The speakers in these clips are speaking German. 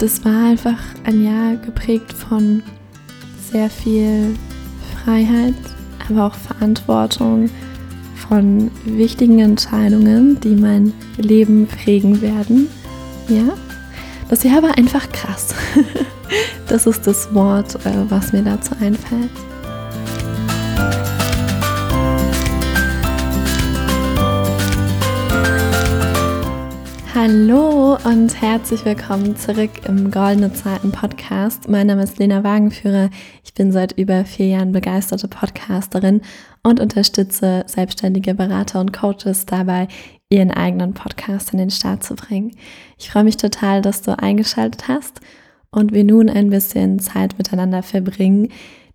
das war einfach ein Jahr geprägt von sehr viel Freiheit, aber auch Verantwortung, von wichtigen Entscheidungen, die mein Leben prägen werden. Ja, das Jahr war einfach krass. Das ist das Wort, äh, was mir dazu einfällt. Hallo und herzlich willkommen zurück im Goldene Zeiten Podcast. Mein Name ist Lena Wagenführer. Ich bin seit über vier Jahren begeisterte Podcasterin und unterstütze selbstständige Berater und Coaches dabei, ihren eigenen Podcast in den Start zu bringen. Ich freue mich total, dass du eingeschaltet hast und wir nun ein bisschen Zeit miteinander verbringen,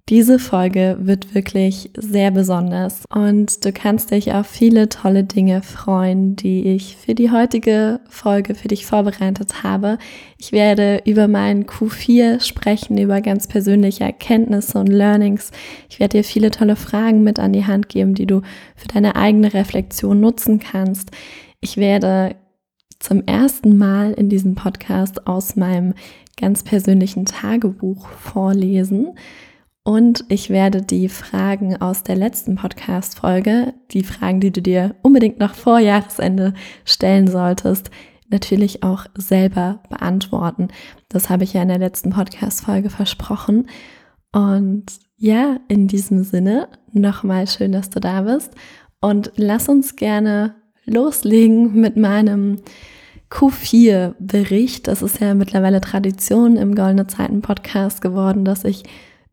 diese Folge wird wirklich sehr besonders und du kannst dich auf viele tolle Dinge freuen, die ich für die heutige Folge für dich vorbereitet habe. Ich werde über meinen Q4 sprechen, über ganz persönliche Erkenntnisse und Learnings. Ich werde dir viele tolle Fragen mit an die Hand geben, die du für deine eigene Reflexion nutzen kannst. Ich werde zum ersten Mal in diesem Podcast aus meinem ganz persönlichen Tagebuch vorlesen. Und ich werde die Fragen aus der letzten Podcast-Folge, die Fragen, die du dir unbedingt noch vor Jahresende stellen solltest, natürlich auch selber beantworten. Das habe ich ja in der letzten Podcast-Folge versprochen. Und ja, in diesem Sinne, nochmal schön, dass du da bist. Und lass uns gerne loslegen mit meinem Q4-Bericht. Das ist ja mittlerweile Tradition im Goldene Zeiten Podcast geworden, dass ich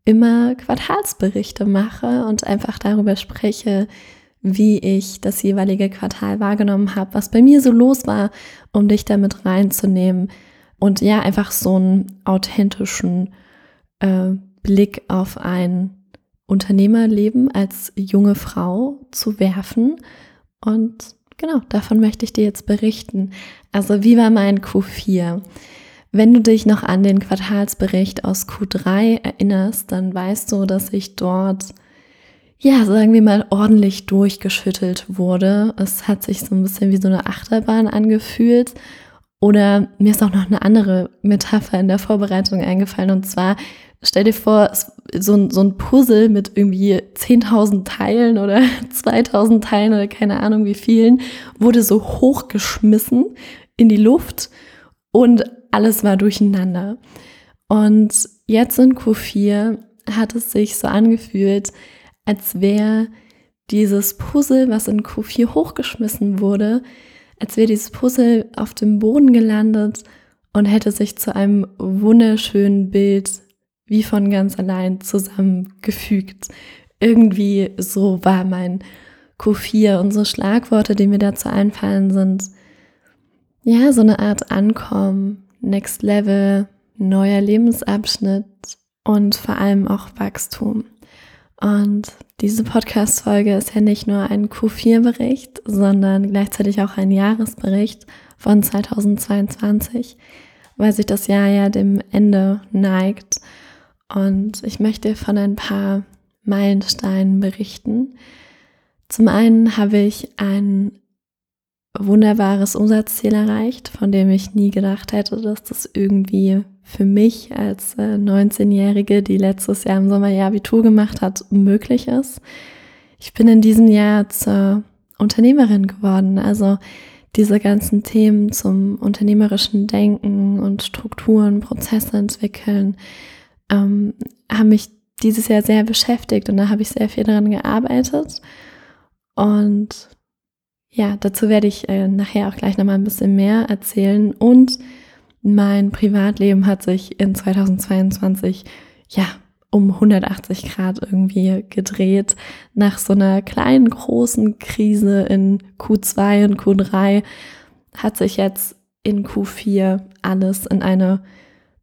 immer Quartalsberichte mache und einfach darüber spreche, wie ich das jeweilige Quartal wahrgenommen habe, was bei mir so los war, um dich damit reinzunehmen und ja, einfach so einen authentischen äh, Blick auf ein Unternehmerleben als junge Frau zu werfen. Und genau, davon möchte ich dir jetzt berichten. Also, wie war mein Q4? Wenn du dich noch an den Quartalsbericht aus Q3 erinnerst, dann weißt du, dass ich dort, ja, sagen wir mal, ordentlich durchgeschüttelt wurde. Es hat sich so ein bisschen wie so eine Achterbahn angefühlt. Oder mir ist auch noch eine andere Metapher in der Vorbereitung eingefallen. Und zwar, stell dir vor, so ein, so ein Puzzle mit irgendwie 10.000 Teilen oder 2.000 Teilen oder keine Ahnung wie vielen, wurde so hochgeschmissen in die Luft. Und alles war durcheinander. Und jetzt in Q4 hat es sich so angefühlt, als wäre dieses Puzzle, was in Q4 hochgeschmissen wurde, als wäre dieses Puzzle auf dem Boden gelandet und hätte sich zu einem wunderschönen Bild wie von ganz allein zusammengefügt. Irgendwie so war mein Q4 und so Schlagworte, die mir dazu einfallen, sind ja so eine Art Ankommen, Next Level, neuer Lebensabschnitt und vor allem auch Wachstum. Und diese Podcast-Folge ist ja nicht nur ein Q4-Bericht, sondern gleichzeitig auch ein Jahresbericht von 2022, weil sich das Jahr ja dem Ende neigt. Und ich möchte von ein paar Meilensteinen berichten. Zum einen habe ich ein wunderbares Umsatzziel erreicht, von dem ich nie gedacht hätte, dass das irgendwie für mich als 19-Jährige, äh, die letztes Jahr im Sommer ihr Abitur gemacht hat, möglich ist. Ich bin in diesem Jahr zur Unternehmerin geworden. Also diese ganzen Themen zum unternehmerischen Denken und Strukturen, Prozesse entwickeln, ähm, haben mich dieses Jahr sehr beschäftigt und da habe ich sehr viel daran gearbeitet. Und ja, dazu werde ich äh, nachher auch gleich nochmal ein bisschen mehr erzählen. Und mein Privatleben hat sich in 2022, ja, um 180 Grad irgendwie gedreht. Nach so einer kleinen, großen Krise in Q2 und Q3 hat sich jetzt in Q4 alles in eine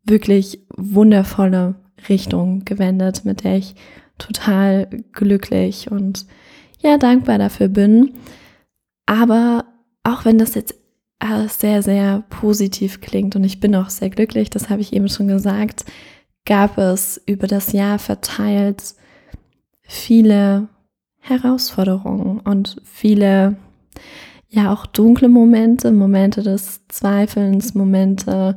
wirklich wundervolle Richtung gewendet, mit der ich total glücklich und ja, dankbar dafür bin. Aber auch wenn das jetzt alles sehr, sehr positiv klingt und ich bin auch sehr glücklich, das habe ich eben schon gesagt, gab es über das Jahr verteilt viele Herausforderungen und viele, ja auch dunkle Momente, Momente des Zweifelns, Momente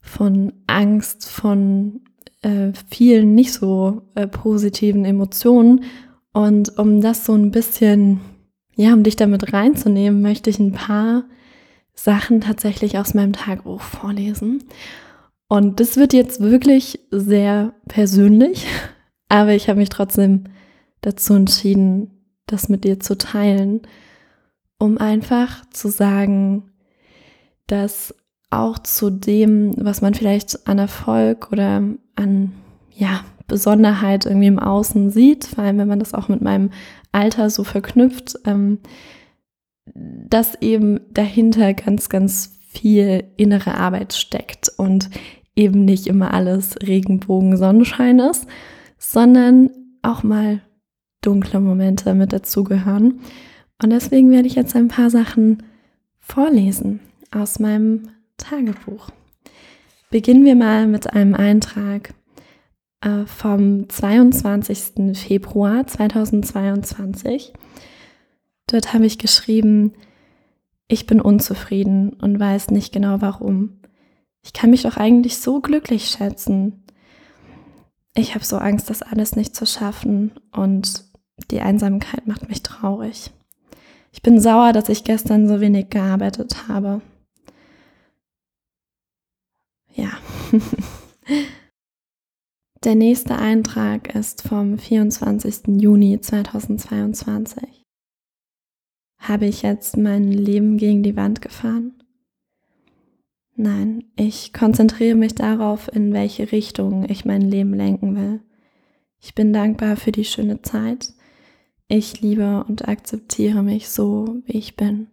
von Angst, von äh, vielen nicht so äh, positiven Emotionen. Und um das so ein bisschen, ja, um dich damit reinzunehmen, möchte ich ein paar Sachen tatsächlich aus meinem Tagebuch vorlesen. Und das wird jetzt wirklich sehr persönlich, aber ich habe mich trotzdem dazu entschieden, das mit dir zu teilen, um einfach zu sagen, dass auch zu dem, was man vielleicht an Erfolg oder an ja, Besonderheit irgendwie im Außen sieht, vor allem wenn man das auch mit meinem Alter so verknüpft, ähm, dass eben dahinter ganz, ganz viel innere Arbeit steckt und eben nicht immer alles Regenbogen Sonnenschein ist, sondern auch mal dunkle Momente mit dazugehören. Und deswegen werde ich jetzt ein paar Sachen vorlesen aus meinem Tagebuch. Beginnen wir mal mit einem Eintrag äh, vom 22. Februar 2022. Dort habe ich geschrieben, ich bin unzufrieden und weiß nicht genau warum. Ich kann mich doch eigentlich so glücklich schätzen. Ich habe so Angst, das alles nicht zu schaffen und die Einsamkeit macht mich traurig. Ich bin sauer, dass ich gestern so wenig gearbeitet habe. Ja. Der nächste Eintrag ist vom 24. Juni 2022. Habe ich jetzt mein Leben gegen die Wand gefahren? Nein, ich konzentriere mich darauf, in welche Richtung ich mein Leben lenken will. Ich bin dankbar für die schöne Zeit. Ich liebe und akzeptiere mich so, wie ich bin,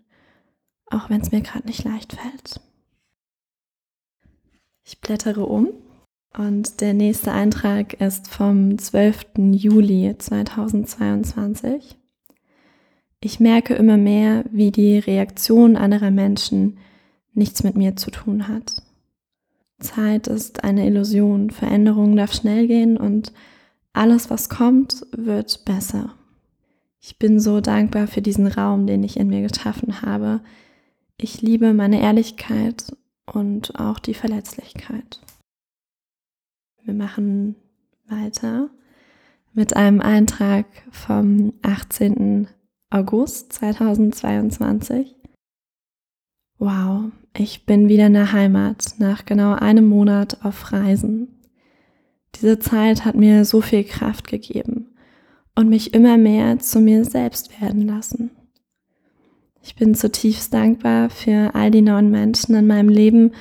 auch wenn es mir gerade nicht leicht fällt. Ich blättere um und der nächste Eintrag ist vom 12. Juli 2022. Ich merke immer mehr, wie die Reaktion anderer Menschen nichts mit mir zu tun hat. Zeit ist eine Illusion, Veränderung darf schnell gehen und alles, was kommt, wird besser. Ich bin so dankbar für diesen Raum, den ich in mir geschaffen habe. Ich liebe meine Ehrlichkeit und auch die Verletzlichkeit. Wir machen weiter mit einem Eintrag vom 18. August 2022. Wow, ich bin wieder in der Heimat nach genau einem Monat auf Reisen. Diese Zeit hat mir so viel Kraft gegeben und mich immer mehr zu mir selbst werden lassen. Ich bin zutiefst dankbar für all die neuen Menschen in meinem Leben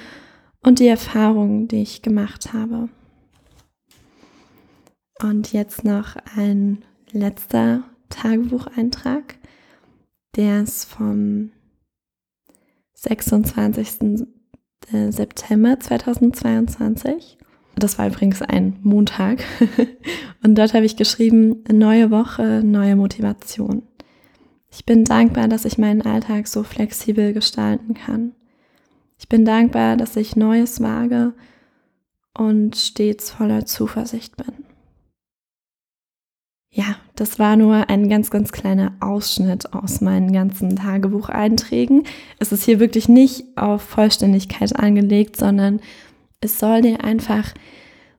und die Erfahrungen, die ich gemacht habe. Und jetzt noch ein letzter Tagebucheintrag. Der ist vom 26. Äh, September 2022. Das war übrigens ein Montag. Und dort habe ich geschrieben, neue Woche, neue Motivation. Ich bin dankbar, dass ich meinen Alltag so flexibel gestalten kann. Ich bin dankbar, dass ich Neues wage und stets voller Zuversicht bin. Ja, das war nur ein ganz, ganz kleiner Ausschnitt aus meinen ganzen Tagebucheinträgen. Es ist hier wirklich nicht auf Vollständigkeit angelegt, sondern es soll dir einfach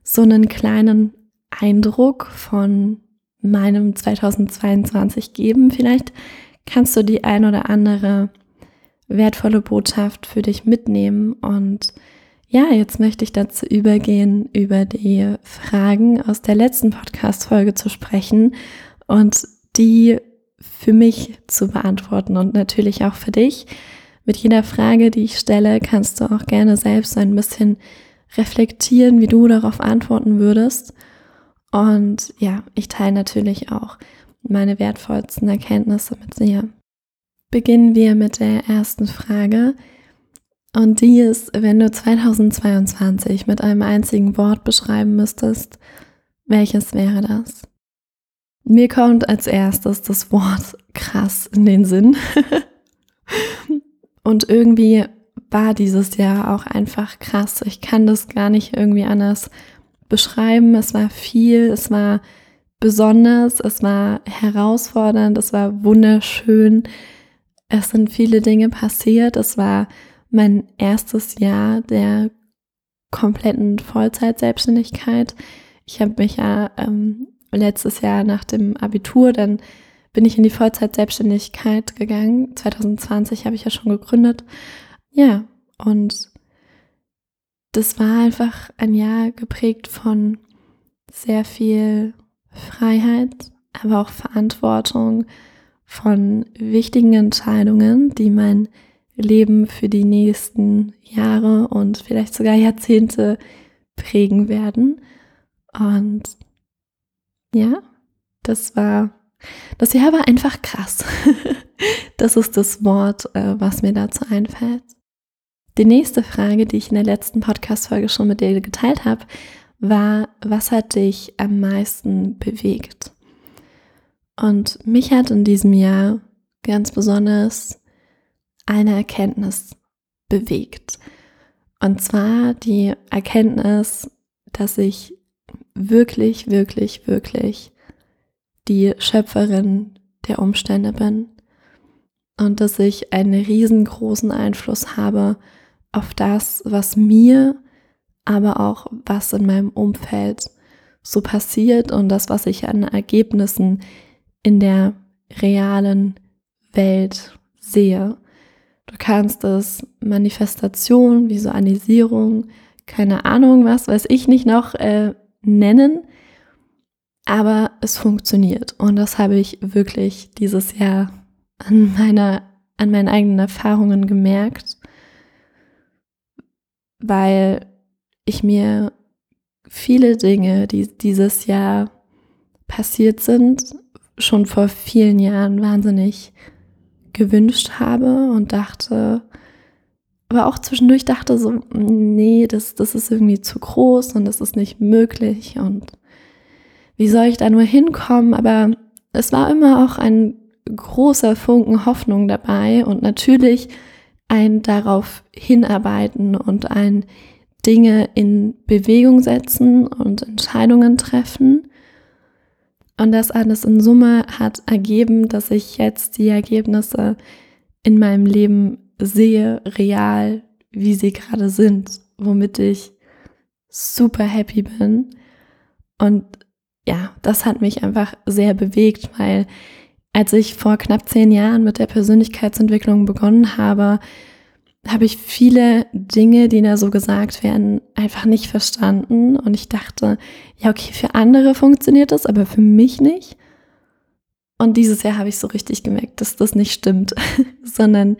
so einen kleinen Eindruck von meinem 2022 geben. Vielleicht kannst du die ein oder andere wertvolle Botschaft für dich mitnehmen und ja, jetzt möchte ich dazu übergehen, über die Fragen aus der letzten Podcast-Folge zu sprechen und die für mich zu beantworten und natürlich auch für dich. Mit jeder Frage, die ich stelle, kannst du auch gerne selbst ein bisschen reflektieren, wie du darauf antworten würdest. Und ja, ich teile natürlich auch meine wertvollsten Erkenntnisse mit dir. Beginnen wir mit der ersten Frage. Und die ist, wenn du 2022 mit einem einzigen Wort beschreiben müsstest, welches wäre das? Mir kommt als erstes das Wort krass in den Sinn. Und irgendwie war dieses Jahr auch einfach krass. Ich kann das gar nicht irgendwie anders beschreiben. Es war viel, es war besonders, es war herausfordernd, es war wunderschön. Es sind viele Dinge passiert. Es war mein erstes Jahr der kompletten Vollzeit-Selbstständigkeit. Ich habe mich ja ähm, letztes Jahr nach dem Abitur, dann bin ich in die Vollzeit-Selbstständigkeit gegangen. 2020 habe ich ja schon gegründet. Ja, und das war einfach ein Jahr geprägt von sehr viel Freiheit, aber auch Verantwortung, von wichtigen Entscheidungen, die mein Leben für die nächsten Jahre und vielleicht sogar Jahrzehnte prägen werden. Und ja, das war, das Jahr war einfach krass. das ist das Wort, äh, was mir dazu einfällt. Die nächste Frage, die ich in der letzten Podcast-Folge schon mit dir geteilt habe, war, was hat dich am meisten bewegt? Und mich hat in diesem Jahr ganz besonders eine Erkenntnis bewegt. Und zwar die Erkenntnis, dass ich wirklich, wirklich, wirklich die Schöpferin der Umstände bin und dass ich einen riesengroßen Einfluss habe auf das, was mir, aber auch was in meinem Umfeld so passiert und das, was ich an Ergebnissen in der realen Welt sehe. Du kannst es Manifestation, Visualisierung, keine Ahnung was, weiß ich nicht noch äh, nennen, aber es funktioniert. Und das habe ich wirklich dieses Jahr an meiner an meinen eigenen Erfahrungen gemerkt, weil ich mir viele Dinge, die dieses Jahr passiert sind, schon vor vielen Jahren wahnsinnig gewünscht habe und dachte, aber auch zwischendurch dachte so, nee, das, das ist irgendwie zu groß und das ist nicht möglich und wie soll ich da nur hinkommen? Aber es war immer auch ein großer Funken Hoffnung dabei und natürlich ein darauf hinarbeiten und ein Dinge in Bewegung setzen und Entscheidungen treffen. Und das alles in Summe hat ergeben, dass ich jetzt die Ergebnisse in meinem Leben sehe, real, wie sie gerade sind, womit ich super happy bin. Und ja, das hat mich einfach sehr bewegt, weil als ich vor knapp zehn Jahren mit der Persönlichkeitsentwicklung begonnen habe, habe ich viele Dinge, die da so gesagt werden, einfach nicht verstanden. Und ich dachte, ja, okay, für andere funktioniert das, aber für mich nicht. Und dieses Jahr habe ich so richtig gemerkt, dass das nicht stimmt, sondern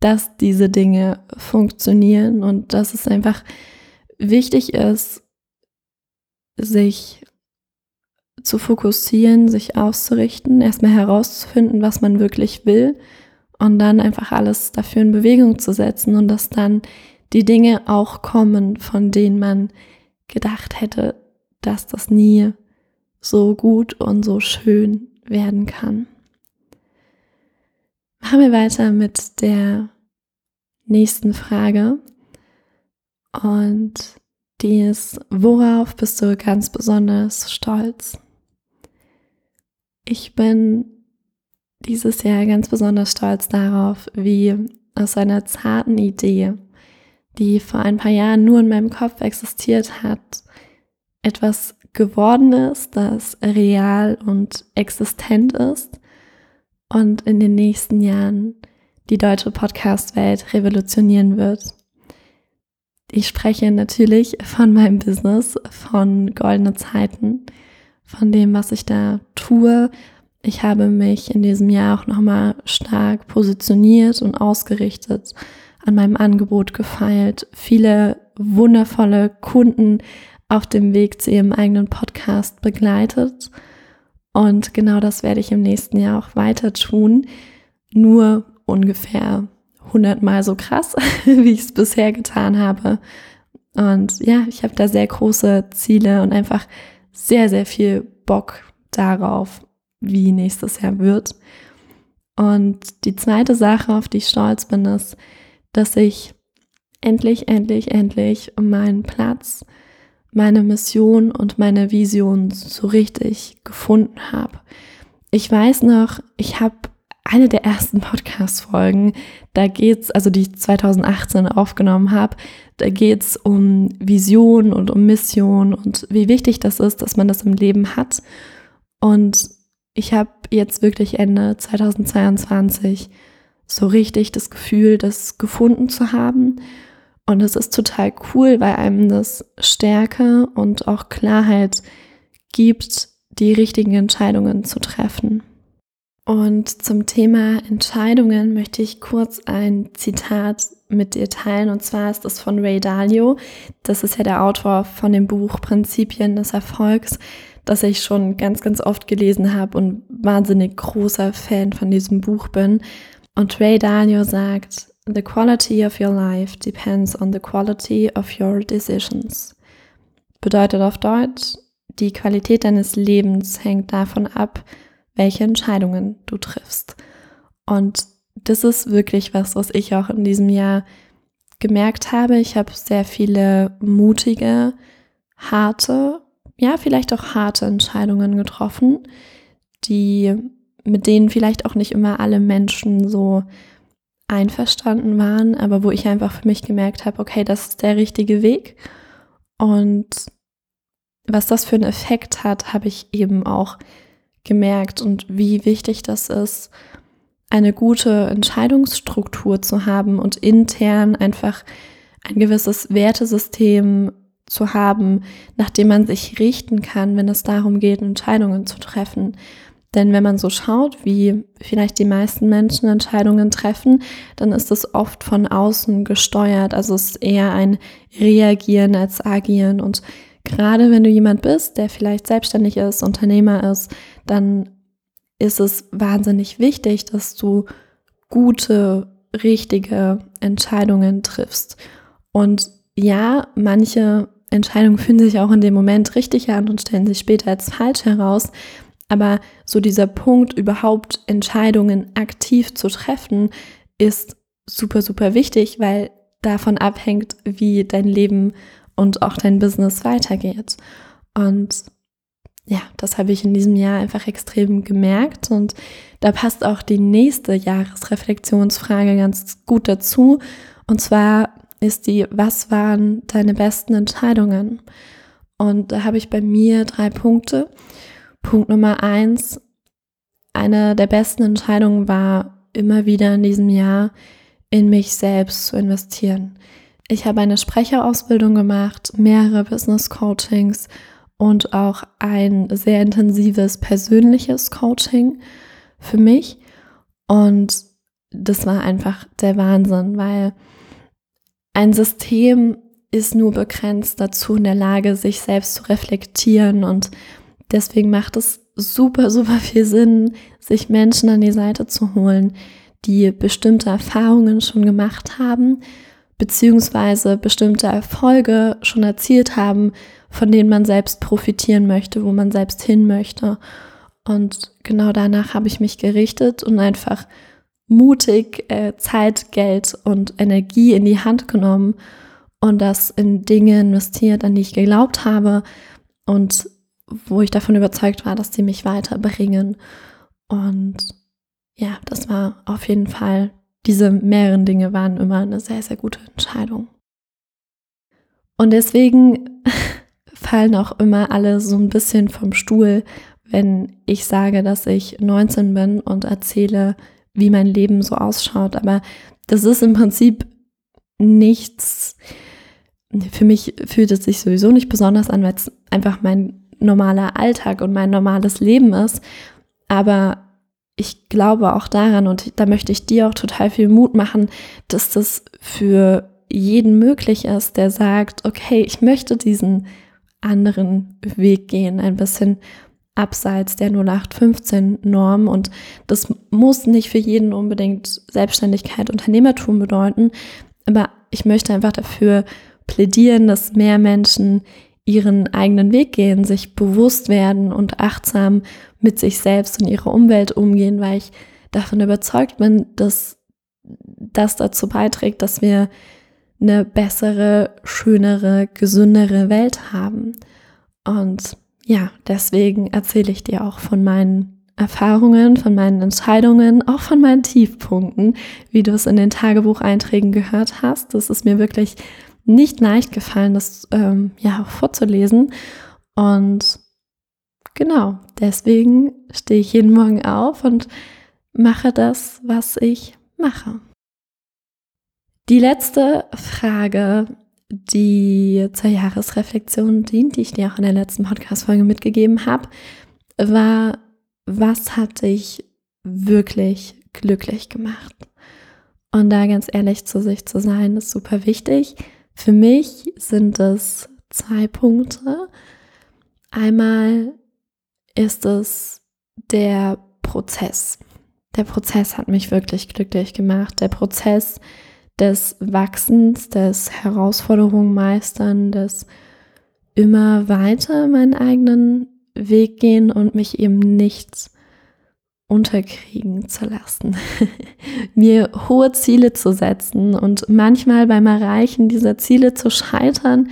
dass diese Dinge funktionieren und dass es einfach wichtig ist, sich zu fokussieren, sich auszurichten, erstmal herauszufinden, was man wirklich will und dann einfach alles dafür in Bewegung zu setzen und dass dann die Dinge auch kommen, von denen man gedacht hätte, dass das nie so gut und so schön werden kann. Machen wir weiter mit der nächsten Frage. Und die ist, worauf bist du ganz besonders stolz? Ich bin dieses Jahr ganz besonders stolz darauf, wie aus einer zarten Idee, die vor ein paar Jahren nur in meinem Kopf existiert hat, etwas geworden ist, das real und existent ist und in den nächsten Jahren die deutsche Podcast-Welt revolutionieren wird. Ich spreche natürlich von meinem Business, von goldene Zeiten, von dem, was ich da tue, ich habe mich in diesem Jahr auch nochmal stark positioniert und ausgerichtet, an meinem Angebot gefeilt, viele wundervolle Kunden auf dem Weg zu ihrem eigenen Podcast begleitet. Und genau das werde ich im nächsten Jahr auch weiter tun. Nur ungefähr 100 Mal so krass, wie ich es bisher getan habe. Und ja, ich habe da sehr große Ziele und einfach sehr, sehr viel Bock darauf, wie nächstes Jahr wird. Und die zweite Sache, auf die ich stolz bin, ist, dass ich endlich, endlich, endlich meinen Platz, meine Mission und meine Vision so richtig gefunden habe. Ich weiß noch, ich habe eine der ersten Podcast-Folgen da geht's, also die ich 2018 aufgenommen habe, da geht's um Vision und um Mission und wie wichtig das ist, dass man das im Leben hat. Und ich habe jetzt wirklich Ende 2022 so richtig das Gefühl, das gefunden zu haben. Und es ist total cool, weil einem das Stärke und auch Klarheit gibt, die richtigen Entscheidungen zu treffen. Und zum Thema Entscheidungen möchte ich kurz ein Zitat mit dir teilen. Und zwar ist das von Ray Dalio. Das ist ja der Autor von dem Buch Prinzipien des Erfolgs, das ich schon ganz, ganz oft gelesen habe und wahnsinnig großer Fan von diesem Buch bin. Und Ray Dalio sagt, The quality of your life depends on the quality of your decisions. Bedeutet auf Deutsch, die Qualität deines Lebens hängt davon ab, welche Entscheidungen du triffst. Und das ist wirklich was, was ich auch in diesem Jahr gemerkt habe. Ich habe sehr viele mutige, harte, ja, vielleicht auch harte Entscheidungen getroffen, die mit denen vielleicht auch nicht immer alle Menschen so einverstanden waren, aber wo ich einfach für mich gemerkt habe, okay, das ist der richtige Weg. Und was das für einen Effekt hat, habe ich eben auch gemerkt und wie wichtig das ist, eine gute Entscheidungsstruktur zu haben und intern einfach ein gewisses Wertesystem zu haben, nach dem man sich richten kann, wenn es darum geht, Entscheidungen zu treffen. Denn wenn man so schaut, wie vielleicht die meisten Menschen Entscheidungen treffen, dann ist es oft von außen gesteuert. Also es ist eher ein Reagieren als Agieren. Und gerade wenn du jemand bist, der vielleicht selbstständig ist, Unternehmer ist, dann ist es wahnsinnig wichtig, dass du gute, richtige Entscheidungen triffst. Und ja, manche Entscheidungen fühlen sich auch in dem Moment richtig an und stellen sich später als falsch heraus. Aber so dieser Punkt, überhaupt Entscheidungen aktiv zu treffen, ist super, super wichtig, weil davon abhängt, wie dein Leben und auch dein Business weitergeht. Und ja, das habe ich in diesem Jahr einfach extrem gemerkt und da passt auch die nächste Jahresreflexionsfrage ganz gut dazu. Und zwar ist die, was waren deine besten Entscheidungen? Und da habe ich bei mir drei Punkte. Punkt Nummer eins, eine der besten Entscheidungen war immer wieder in diesem Jahr in mich selbst zu investieren. Ich habe eine Sprecherausbildung gemacht, mehrere Business Coachings und auch ein sehr intensives persönliches Coaching für mich. Und das war einfach der Wahnsinn, weil ein System ist nur begrenzt dazu in der Lage, sich selbst zu reflektieren. Und deswegen macht es super, super viel Sinn, sich Menschen an die Seite zu holen, die bestimmte Erfahrungen schon gemacht haben, beziehungsweise bestimmte Erfolge schon erzielt haben, von denen man selbst profitieren möchte, wo man selbst hin möchte. Und genau danach habe ich mich gerichtet und einfach mutig äh, Zeit, Geld und Energie in die Hand genommen und das in Dinge investiert, an die ich geglaubt habe und wo ich davon überzeugt war, dass sie mich weiterbringen. Und ja, das war auf jeden Fall, diese mehreren Dinge waren immer eine sehr, sehr gute Entscheidung. Und deswegen fallen auch immer alle so ein bisschen vom Stuhl, wenn ich sage, dass ich 19 bin und erzähle, wie mein Leben so ausschaut. Aber das ist im Prinzip nichts. Für mich fühlt es sich sowieso nicht besonders an, weil es einfach mein normaler Alltag und mein normales Leben ist. Aber ich glaube auch daran und da möchte ich dir auch total viel Mut machen, dass das für jeden möglich ist, der sagt, okay, ich möchte diesen anderen Weg gehen, ein bisschen abseits der 0815-Norm. Und das muss nicht für jeden unbedingt Selbstständigkeit, Unternehmertum bedeuten. Aber ich möchte einfach dafür plädieren, dass mehr Menschen ihren eigenen Weg gehen, sich bewusst werden und achtsam mit sich selbst und ihrer Umwelt umgehen, weil ich davon überzeugt bin, dass das dazu beiträgt, dass wir eine bessere, schönere, gesündere Welt haben. Und ja, deswegen erzähle ich dir auch von meinen Erfahrungen, von meinen Entscheidungen, auch von meinen Tiefpunkten, wie du es in den Tagebucheinträgen gehört hast. Das ist mir wirklich nicht leicht gefallen, das ähm, ja auch vorzulesen. Und genau, deswegen stehe ich jeden Morgen auf und mache das, was ich mache. Die letzte Frage, die zur Jahresreflexion dient, die ich dir auch in der letzten Podcast-Folge mitgegeben habe, war, was hat dich wirklich glücklich gemacht? Und da ganz ehrlich zu sich zu sein, ist super wichtig. Für mich sind es zwei Punkte. Einmal ist es der Prozess. Der Prozess hat mich wirklich glücklich gemacht. Der Prozess des Wachsens, des Herausforderungen meistern, des immer weiter meinen eigenen Weg gehen und mich eben nicht unterkriegen zu lassen, mir hohe Ziele zu setzen und manchmal beim Erreichen dieser Ziele zu scheitern,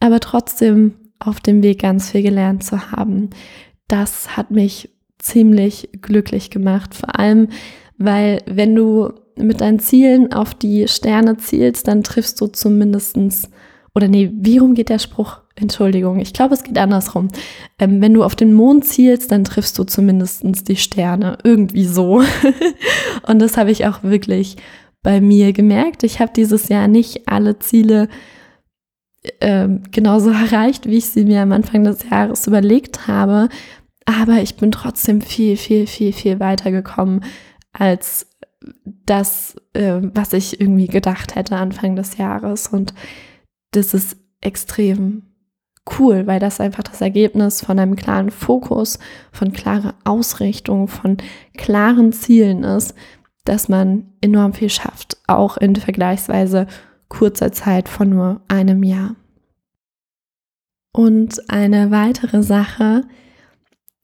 aber trotzdem auf dem Weg ganz viel gelernt zu haben. Das hat mich ziemlich glücklich gemacht, vor allem weil wenn du mit deinen Zielen auf die Sterne zielst, dann triffst du zumindestens oder nee, wie rum geht der Spruch? Entschuldigung, ich glaube, es geht andersrum. Ähm, wenn du auf den Mond zielst, dann triffst du zumindest die Sterne. Irgendwie so. Und das habe ich auch wirklich bei mir gemerkt. Ich habe dieses Jahr nicht alle Ziele äh, genauso erreicht, wie ich sie mir am Anfang des Jahres überlegt habe. Aber ich bin trotzdem viel, viel, viel, viel weiter gekommen als das, äh, was ich irgendwie gedacht hätte Anfang des Jahres. Und das ist extrem cool, weil das einfach das Ergebnis von einem klaren Fokus, von klarer Ausrichtung, von klaren Zielen ist, dass man enorm viel schafft, auch in vergleichsweise kurzer Zeit von nur einem Jahr. Und eine weitere Sache,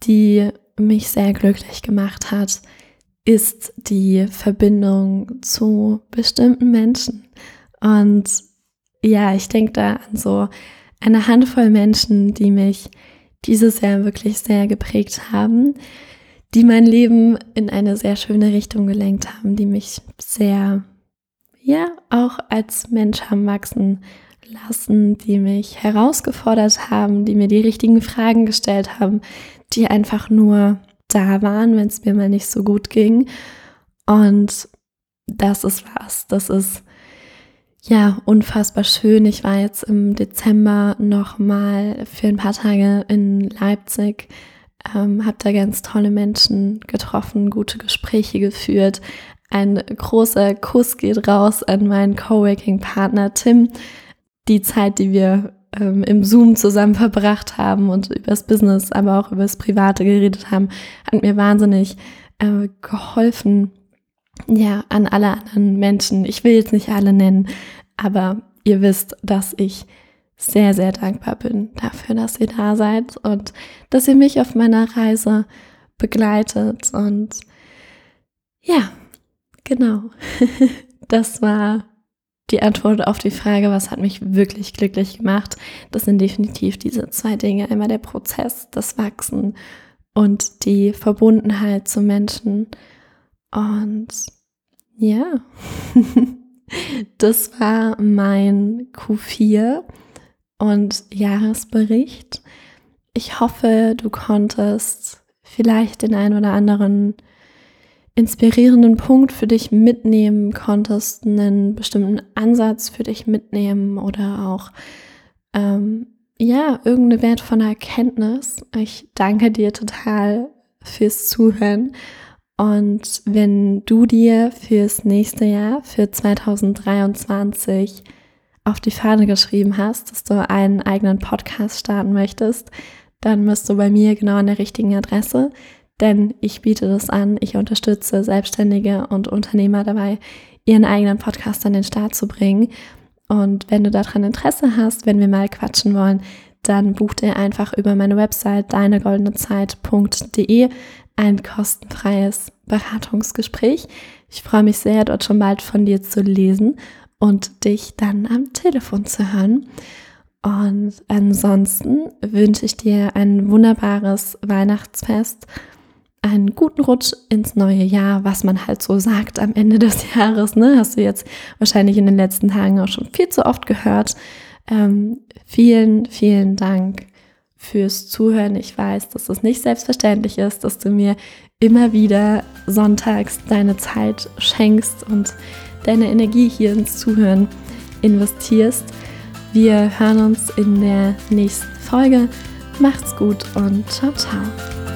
die mich sehr glücklich gemacht hat, ist die Verbindung zu bestimmten Menschen. Und ja, ich denke da an so eine Handvoll Menschen, die mich dieses Jahr wirklich sehr geprägt haben, die mein Leben in eine sehr schöne Richtung gelenkt haben, die mich sehr, ja, auch als Mensch haben wachsen lassen, die mich herausgefordert haben, die mir die richtigen Fragen gestellt haben, die einfach nur da waren, wenn es mir mal nicht so gut ging. Und das ist was. Das ist ja, unfassbar schön. Ich war jetzt im Dezember noch mal für ein paar Tage in Leipzig, ähm, habe da ganz tolle Menschen getroffen, gute Gespräche geführt. Ein großer Kuss geht raus an meinen Coworking-Partner Tim. Die Zeit, die wir ähm, im Zoom zusammen verbracht haben und übers Business, aber auch übers Private geredet haben, hat mir wahnsinnig äh, geholfen, ja, an alle anderen Menschen. Ich will jetzt nicht alle nennen, aber ihr wisst, dass ich sehr, sehr dankbar bin dafür, dass ihr da seid und dass ihr mich auf meiner Reise begleitet. Und ja, genau. Das war die Antwort auf die Frage, was hat mich wirklich glücklich gemacht. Das sind definitiv diese zwei Dinge. Einmal der Prozess, das Wachsen und die Verbundenheit zu Menschen. Und ja, das war mein Q4 und Jahresbericht. Ich hoffe, du konntest vielleicht den einen oder anderen inspirierenden Punkt für dich mitnehmen, konntest einen bestimmten Ansatz für dich mitnehmen oder auch ähm, ja, irgendeine wertvolle Erkenntnis. Ich danke dir total fürs Zuhören und wenn du dir fürs nächste Jahr, für 2023, auf die Fahne geschrieben hast, dass du einen eigenen Podcast starten möchtest, dann bist du bei mir genau an der richtigen Adresse, denn ich biete das an. Ich unterstütze Selbstständige und Unternehmer dabei, ihren eigenen Podcast an den Start zu bringen. Und wenn du daran Interesse hast, wenn wir mal quatschen wollen, dann buch dir einfach über meine Website deinegoldenezeit.de ein kostenfreies Beratungsgespräch. Ich freue mich sehr, dort schon bald von dir zu lesen und dich dann am Telefon zu hören. Und ansonsten wünsche ich dir ein wunderbares Weihnachtsfest, einen guten Rutsch ins neue Jahr, was man halt so sagt am Ende des Jahres. Ne? Hast du jetzt wahrscheinlich in den letzten Tagen auch schon viel zu oft gehört. Ähm, vielen, vielen Dank fürs Zuhören. Ich weiß, dass es nicht selbstverständlich ist, dass du mir immer wieder sonntags deine Zeit schenkst und deine Energie hier ins Zuhören investierst. Wir hören uns in der nächsten Folge. Macht's gut und ciao, ciao.